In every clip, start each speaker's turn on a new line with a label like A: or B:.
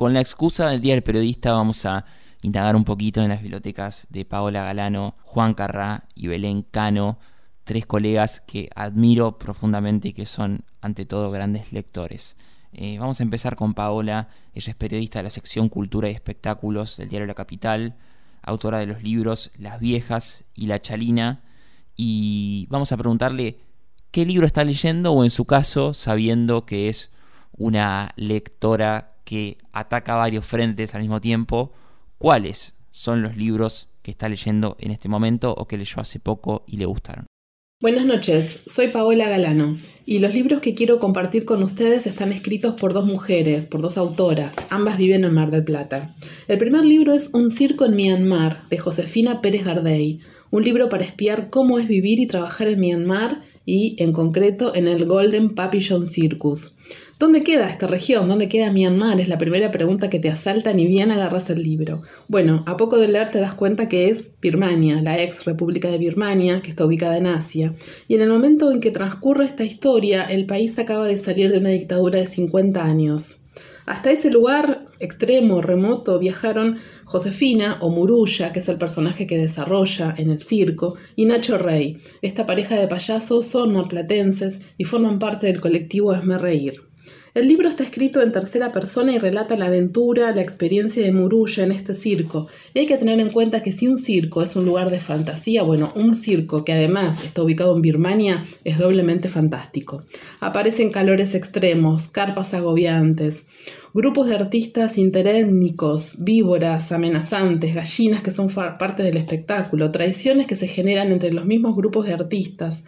A: Con la excusa del Día del Periodista vamos a indagar un poquito en las bibliotecas de Paola Galano, Juan Carrá y Belén Cano, tres colegas que admiro profundamente y que son ante todo grandes lectores. Eh, vamos a empezar con Paola, ella es periodista de la sección Cultura y Espectáculos del diario La Capital, autora de los libros Las Viejas y La Chalina, y vamos a preguntarle qué libro está leyendo o en su caso, sabiendo que es una lectora que ataca varios frentes al mismo tiempo, cuáles son los libros que está leyendo en este momento o que leyó hace poco y le gustaron.
B: Buenas noches, soy Paola Galano y los libros que quiero compartir con ustedes están escritos por dos mujeres, por dos autoras, ambas viven en Mar del Plata. El primer libro es Un circo en Myanmar, de Josefina Pérez Gardey, un libro para espiar cómo es vivir y trabajar en Myanmar y, en concreto, en el Golden Papillon Circus. ¿Dónde queda esta región? ¿Dónde queda Myanmar? Es la primera pregunta que te asalta ni bien agarras el libro. Bueno, a poco de leer te das cuenta que es Birmania, la ex república de Birmania, que está ubicada en Asia. Y en el momento en que transcurre esta historia, el país acaba de salir de una dictadura de 50 años. Hasta ese lugar extremo, remoto, viajaron Josefina o Murulla, que es el personaje que desarrolla en el circo, y Nacho Rey. Esta pareja de payasos son norplatenses y forman parte del colectivo Esme Reír. El libro está escrito en tercera persona y relata la aventura, la experiencia de Murulla en este circo. Y hay que tener en cuenta que si un circo es un lugar de fantasía, bueno, un circo que además está ubicado en Birmania es doblemente fantástico. Aparecen calores extremos, carpas agobiantes, grupos de artistas interétnicos, víboras amenazantes, gallinas que son parte del espectáculo, traiciones que se generan entre los mismos grupos de artistas,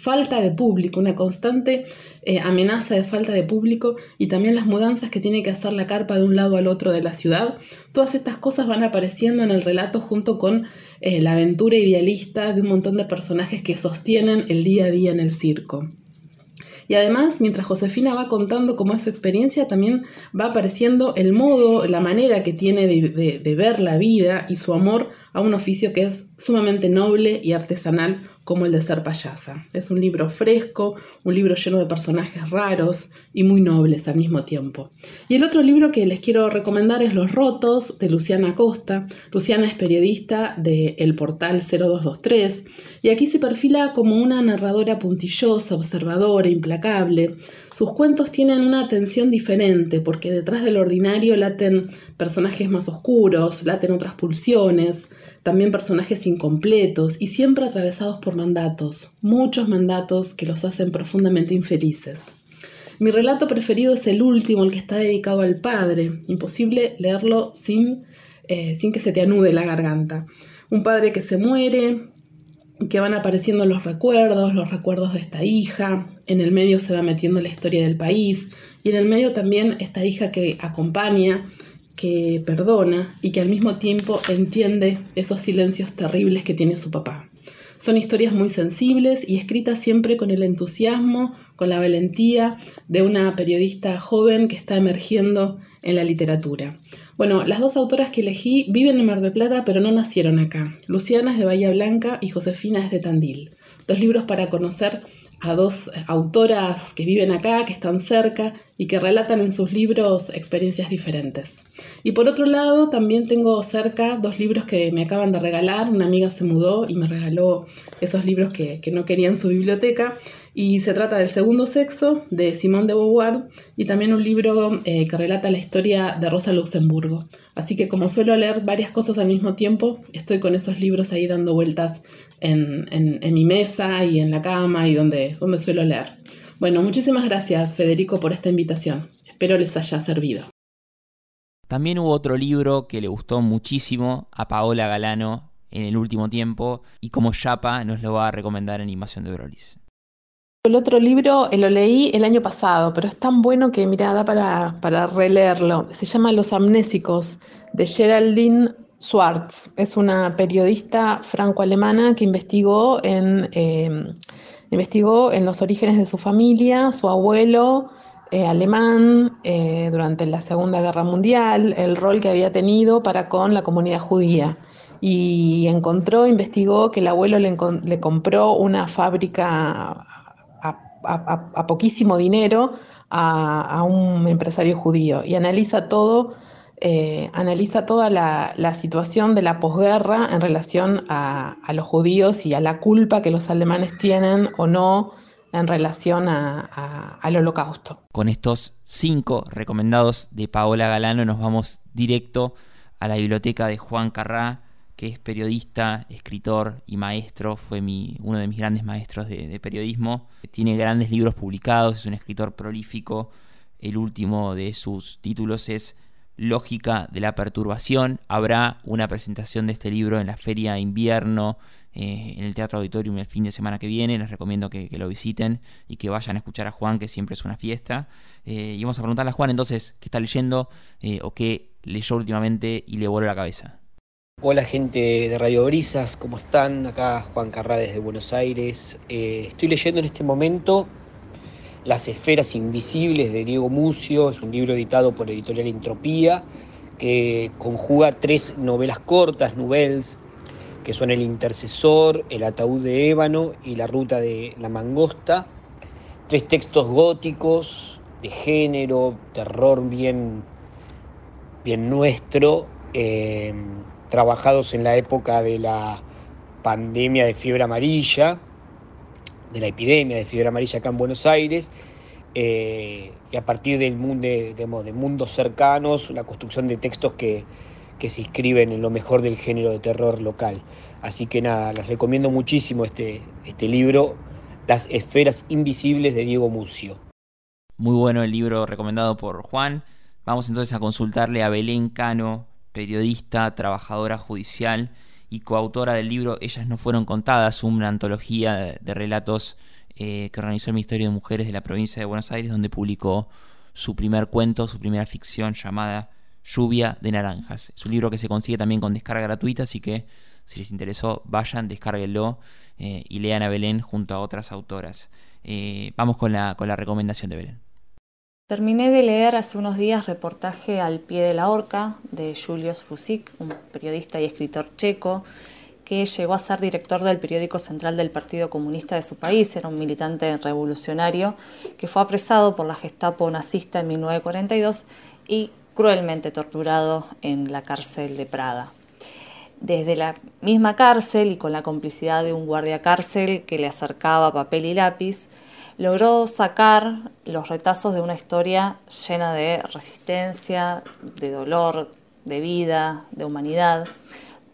B: falta de público, una constante eh, amenaza de falta de público y también las mudanzas que tiene que hacer la carpa de un lado al otro de la ciudad. Todas estas cosas van apareciendo en el relato junto con eh, la aventura idealista de un montón de personajes que sostienen el día a día en el circo. Y además, mientras Josefina va contando cómo es su experiencia, también va apareciendo el modo, la manera que tiene de ver la vida y su amor a un oficio que es sumamente noble y artesanal como el de ser payasa. Es un libro fresco, un libro lleno de personajes raros y muy nobles al mismo tiempo. Y el otro libro que les quiero recomendar es Los Rotos de Luciana Costa. Luciana es periodista de El Portal 0223 y aquí se perfila como una narradora puntillosa, observadora, implacable. Sus cuentos tienen una atención diferente porque detrás del ordinario laten personajes más oscuros, laten otras pulsiones, también personajes incompletos y siempre atravesados por mandatos, muchos mandatos que los hacen profundamente infelices. Mi relato preferido es el último, el que está dedicado al padre. Imposible leerlo sin, eh, sin que se te anude la garganta. Un padre que se muere, que van apareciendo los recuerdos, los recuerdos de esta hija, en el medio se va metiendo la historia del país y en el medio también esta hija que acompaña que perdona y que al mismo tiempo entiende esos silencios terribles que tiene su papá. Son historias muy sensibles y escritas siempre con el entusiasmo, con la valentía de una periodista joven que está emergiendo en la literatura. Bueno, las dos autoras que elegí viven en Mar del Plata, pero no nacieron acá. Luciana es de Bahía Blanca y Josefina es de Tandil. Dos libros para conocer a dos autoras que viven acá, que están cerca y que relatan en sus libros experiencias diferentes. Y por otro lado, también tengo cerca dos libros que me acaban de regalar. Una amiga se mudó y me regaló esos libros que, no quería en su biblioteca. Y se trata del segundo sexo de Simón de Beauvoir y también un libro eh, que relata la historia de Rosa Luxemburgo. Así que como suelo leer varias cosas al mismo tiempo, estoy con esos libros ahí dando vueltas en, mi mesa y en la cama y donde, donde suelo leer. Bueno, muchísimas gracias Federico por esta invitación. Espero les haya servido.
A: También hubo otro libro que le gustó muchísimo a Paola Galano en el último tiempo y como Chapa nos lo va a recomendar en Invasión de Brolis.
B: El otro libro eh, lo leí el año pasado, pero es tan bueno que, mira, da para, para releerlo. Se llama Los Amnésicos, de Geraldine Schwartz. Es una periodista franco-alemana que investigó en, em, investigó en los orígenes de su familia, su abuelo eh, alemán eh, durante la Segunda Guerra Mundial, el rol que había tenido para con la comunidad judía. Y encontró, investigó que el abuelo le, compró una fábrica a, poquísimo dinero a, a un empresario judío y analiza todo eh, analiza toda la, situación de la posguerra en relación a, los judíos y a la culpa que los alemanes tienen o no en relación al holocausto.
A: Con estos cinco recomendados de Paola Galano nos vamos directo a la biblioteca de Juan Carrá, que es periodista, escritor y maestro, fue mi, uno de mis grandes maestros de periodismo. Tiene grandes libros publicados, es un escritor prolífico. El último de sus títulos es lógica de la perturbación. Habrá una presentación de este libro en la feria invierno, eh, en el Teatro Auditorium el fin de semana que viene. Les recomiendo que, lo visiten y que vayan a escuchar a Juan, que siempre es una fiesta. Eh, y vamos a preguntarle a Juan entonces qué está leyendo eh, o qué leyó últimamente y le voló la cabeza.
C: Hola gente de Radio Brisas, ¿cómo están? Acá Juan Carrá desde Buenos Aires. estoy leyendo en este momento las esferas invisibles de Diego Mucio, es un libro editado por Editorial Entropía, que conjuga tres novelas cortas, nouvelles, que son El Intercesor, El Ataúd de Ébano y La Ruta de la Mangosta. Tres textos góticos, de género, terror bien, bien nuestro, eh, trabajados en la época de la pandemia de fiebre amarilla de la epidemia de fiebre amarilla acá en Buenos Aires, eh, y a partir del mundo, de, mundos cercanos, la construcción de textos que, se inscriben en lo mejor del género de terror local. Así que nada, les recomiendo muchísimo este, este libro, Las esferas invisibles de Diego Mucio.
A: Muy bueno el libro recomendado por Juan. Vamos entonces a consultarle a Belén Cano, periodista, trabajadora judicial y coautora del libro Ellas no fueron contadas, una antología de relatos eh, que organizó el Ministerio de Mujeres de la provincia de Buenos Aires, donde publicó su primer cuento, su primera ficción llamada Lluvia de Naranjas. Es un libro que se consigue también con descarga gratuita, así que si les interesó, vayan, descárguenlo eh, y lean a Belén junto a otras autoras. Eh, vamos con la, con la recomendación de Belén.
D: Terminé de leer hace unos días reportaje al pie de la horca de Julius Fusik, un periodista y escritor checo que llegó a ser director del periódico central del Partido Comunista de su país, era un militante revolucionario que fue apresado por la Gestapo nazista en 1942 y cruelmente torturado en la cárcel de Praga. Desde la misma cárcel y con la complicidad de un guardia cárcel que le acercaba papel y lápiz, logró sacar los retazos de una historia llena de resistencia, de dolor, de vida, de humanidad,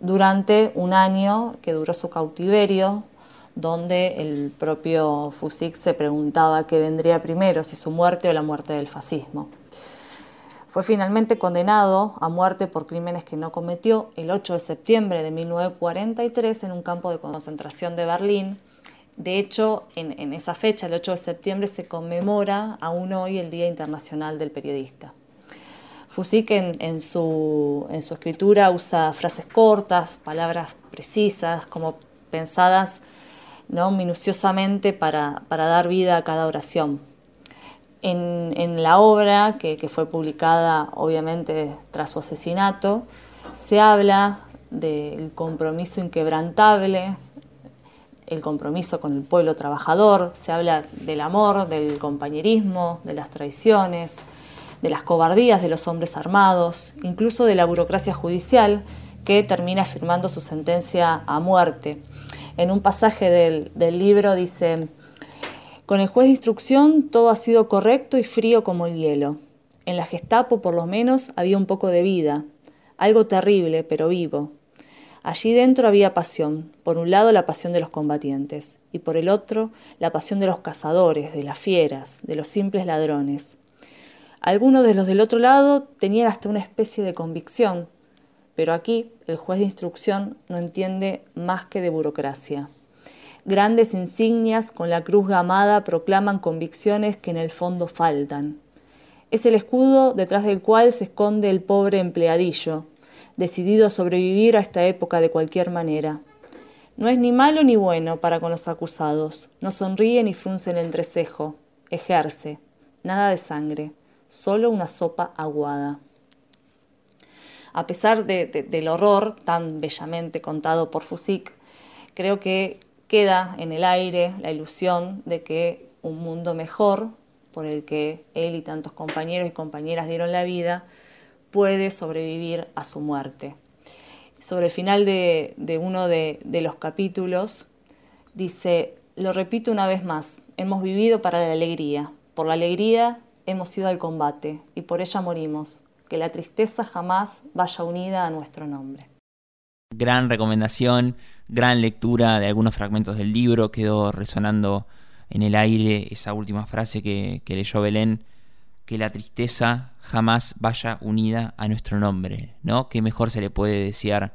D: durante un año que duró su cautiverio, donde el propio Fusik se preguntaba qué vendría primero, si su muerte o la muerte del fascismo. Fue finalmente condenado a muerte por crímenes que no cometió el 8 de septiembre de 1943 en un campo de concentración de Berlín, de hecho, en, esa fecha, el 8 de septiembre, se conmemora aún hoy el Día Internacional del Periodista. Fusik en, su, escritura usa frases cortas, palabras precisas, como pensadas ¿no? minuciosamente para, dar vida a cada oración. En, la obra, que, que, fue publicada obviamente tras su asesinato, se habla del compromiso inquebrantable el compromiso con el pueblo trabajador, se habla del amor, del compañerismo, de las traiciones, de las cobardías de los hombres armados, incluso de la burocracia judicial que termina firmando su sentencia a muerte. En un pasaje del, del libro dice, con el juez de instrucción todo ha sido correcto y frío como el hielo. En la Gestapo por lo menos había un poco de vida, algo terrible pero vivo. Allí dentro había pasión, por un lado la pasión de los combatientes y por el otro la pasión de los cazadores, de las fieras, de los simples ladrones. Algunos de los del otro lado tenían hasta una especie de convicción, pero aquí el juez de instrucción no entiende más que de burocracia. Grandes insignias con la cruz gamada proclaman convicciones que en el fondo faltan. Es el escudo detrás del cual se esconde el pobre empleadillo, decidido a sobrevivir a esta época de cualquier manera. No es ni malo ni bueno para con los acusados, no sonríe ni frunce el entrecejo, ejerce, nada de sangre, solo una sopa aguada. A pesar del horror tan bellamente contado por Fusik, creo que queda en el aire la ilusión de que un mundo mejor, por el que él y tantos compañeros y compañeras dieron la vida, puede sobrevivir a su muerte. Sobre el final de, uno de, los capítulos dice, lo repito una vez más, hemos vivido para la alegría, por la alegría hemos ido al combate y por ella morimos, que la tristeza jamás vaya unida a nuestro nombre.
A: Gran recomendación, gran lectura de algunos fragmentos del libro, quedó resonando en el aire esa última frase que, leyó Belén, que la tristeza jamás vaya unida a nuestro nombre, ¿no? ¿Qué mejor se le puede desear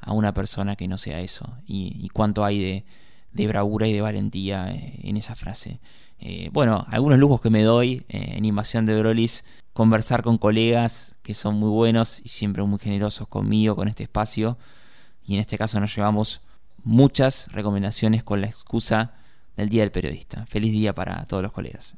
A: a una persona que no sea eso? Y, cuánto hay de, bravura y de valentía eh, en esa frase. Eh, bueno, algunos lujos que me doy eh, en Invasión de Brolis, conversar con colegas que son muy buenos y siempre muy generosos conmigo, con este espacio. Y en este caso nos llevamos muchas recomendaciones con la excusa del Día del Periodista. Feliz día para todos los colegas.